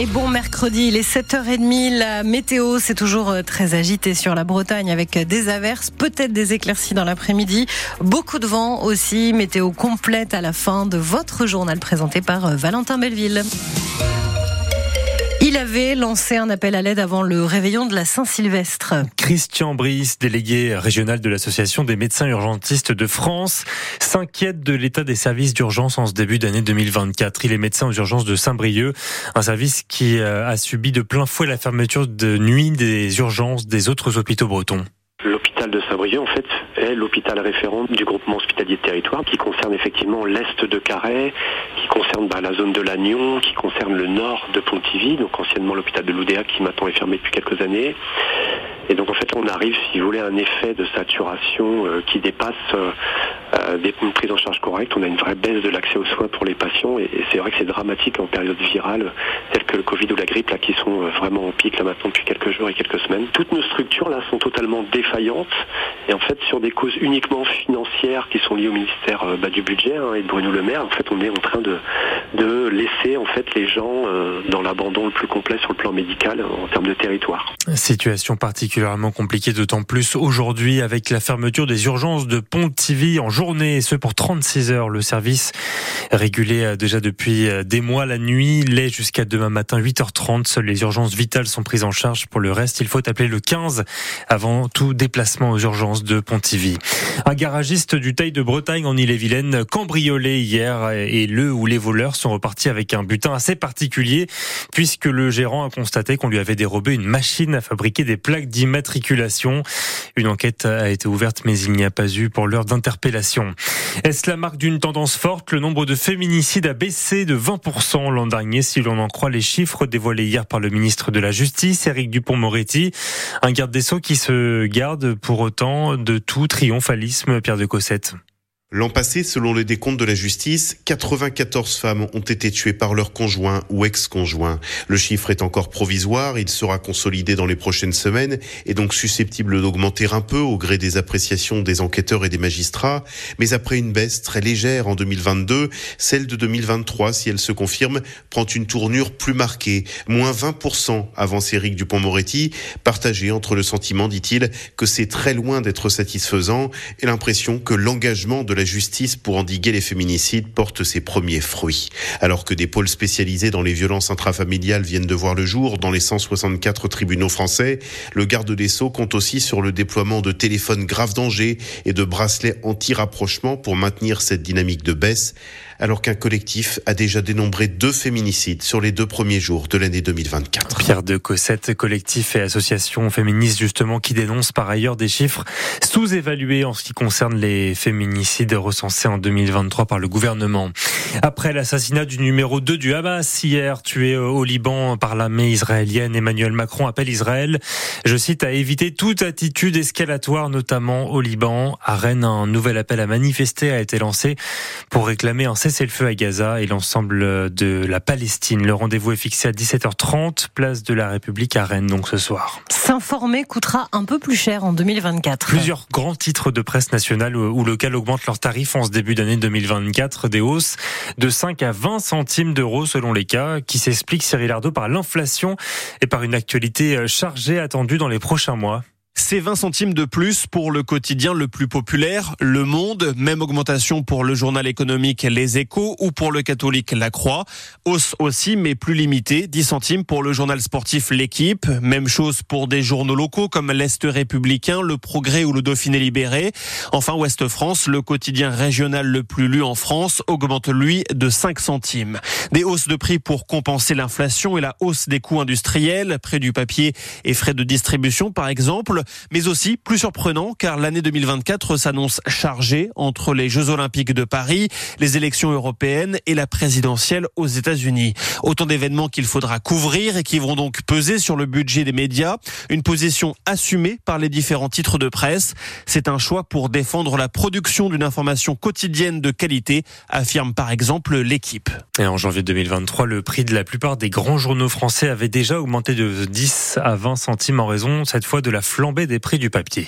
Et bon mercredi, il est 7h30, la météo c'est toujours euh, très agité sur la Bretagne avec des averses, peut-être des éclaircies dans l'après-midi, beaucoup de vent aussi, météo complète à la fin de votre journal présenté par euh, Valentin Belleville. Il avait lancé un appel à l'aide avant le réveillon de la Saint-Sylvestre. Christian Brice, délégué régional de l'Association des médecins urgentistes de France, s'inquiète de l'état des services d'urgence en ce début d'année 2024. Il est médecin aux urgences de Saint-Brieuc, un service qui euh, a subi de plein fouet la fermeture de nuit des urgences des autres hôpitaux bretons. L'hôpital de Saint-Brieuc, en fait, est l'hôpital référent du groupement hospitalier de territoire qui concerne effectivement l'est de Carhaix, qui concerne bah, la zone de Lannion, qui concerne le nord de Pontivy, donc anciennement l'hôpital de Loudéa qui maintenant est fermé depuis quelques années. Et donc en fait on arrive, si vous voulez, à un effet de saturation euh, qui dépasse euh, euh, des prises en charge correctes. On a une vraie baisse de l'accès aux soins pour les patients et, c'est vrai que c'est dramatique en période virale que le Covid ou la grippe là qui sont vraiment en pic là maintenant depuis quelques jours et quelques semaines. Toutes nos structures là sont totalement défaillantes et en fait sur des causes uniquement financières qui sont liées au ministère bah, du budget hein, et de Bruno Le Maire, en fait on est en train de, de laisser en fait les gens dans l'abandon le plus complet sur le plan médical en termes de territoire. Situation particulière particulièrement compliqué, d'autant plus aujourd'hui avec la fermeture des urgences de Pontivy en journée, et ce pour 36 heures. Le service régulé euh, déjà depuis euh, des mois la nuit l'est jusqu'à demain matin 8h30. Seules les urgences vitales sont prises en charge. Pour le reste, il faut appeler le 15 avant tout déplacement aux urgences de Pontivy. Un garagiste du Taille de Bretagne en Ille-et-Vilaine cambriolé hier et le ou les voleurs sont repartis avec un butin assez particulier puisque le gérant a constaté qu'on lui avait dérobé une machine à fabriquer des plaques d'image Matriculation. Une enquête a été ouverte, mais il n'y a pas eu pour l'heure d'interpellation. Est-ce la marque d'une tendance forte? Le nombre de féminicides a baissé de 20% l'an dernier, si l'on en croit les chiffres dévoilés hier par le ministre de la Justice, Éric Dupont-Moretti. Un garde des Sceaux qui se garde pour autant de tout triomphalisme, Pierre de Cossette. L'an passé, selon les décomptes de la justice, 94 femmes ont été tuées par leur conjoint ou ex-conjoint. Le chiffre est encore provisoire, il sera consolidé dans les prochaines semaines et donc susceptible d'augmenter un peu au gré des appréciations des enquêteurs et des magistrats. Mais après une baisse très légère en 2022, celle de 2023, si elle se confirme, prend une tournure plus marquée, moins 20% avance Éric Dupont-Moretti, partagé entre le sentiment, dit-il, que c'est très loin d'être satisfaisant et l'impression que l'engagement de la justice pour endiguer les féminicides porte ses premiers fruits. Alors que des pôles spécialisés dans les violences intrafamiliales viennent de voir le jour dans les 164 tribunaux français, le garde des Sceaux compte aussi sur le déploiement de téléphones grave danger et de bracelets anti-rapprochement pour maintenir cette dynamique de baisse alors qu'un collectif a déjà dénombré deux féminicides sur les deux premiers jours de l'année 2024. Pierre de Cossette, collectif et association féministe justement qui dénonce par ailleurs des chiffres sous-évalués en ce qui concerne les féminicides recensés en 2023 par le gouvernement. Après l'assassinat du numéro 2 du Hamas hier, tué au Liban par l'armée israélienne, Emmanuel Macron appelle Israël, je cite, à éviter toute attitude escalatoire, notamment au Liban. À Rennes, un nouvel appel à manifester a été lancé pour réclamer un c'est le feu à Gaza et l'ensemble de la Palestine. Le rendez-vous est fixé à 17h30, place de la République à Rennes, donc ce soir. S'informer coûtera un peu plus cher en 2024. Plusieurs grands titres de presse nationale ou locale augmentent leurs tarifs en ce début d'année 2024. Des hausses de 5 à 20 centimes d'euros selon les cas, qui s'expliquent, Cyril Ardo, par l'inflation et par une actualité chargée attendue dans les prochains mois. C'est 20 centimes de plus pour le quotidien le plus populaire, Le Monde. Même augmentation pour le journal économique Les Échos ou pour le catholique La Croix. Hausse aussi, mais plus limitée. 10 centimes pour le journal sportif L'équipe. Même chose pour des journaux locaux comme l'Est républicain, Le Progrès ou le Dauphiné libéré. Enfin, Ouest France, le quotidien régional le plus lu en France, augmente lui de 5 centimes. Des hausses de prix pour compenser l'inflation et la hausse des coûts industriels, près du papier et frais de distribution par exemple mais aussi plus surprenant car l'année 2024 s'annonce chargée entre les Jeux Olympiques de Paris, les élections européennes et la présidentielle aux États-Unis. Autant d'événements qu'il faudra couvrir et qui vont donc peser sur le budget des médias. Une position assumée par les différents titres de presse. C'est un choix pour défendre la production d'une information quotidienne de qualité, affirme par exemple l'équipe. Et en janvier 2023, le prix de la plupart des grands journaux français avait déjà augmenté de 10 à 20 centimes en raison cette fois de la des prix du papier.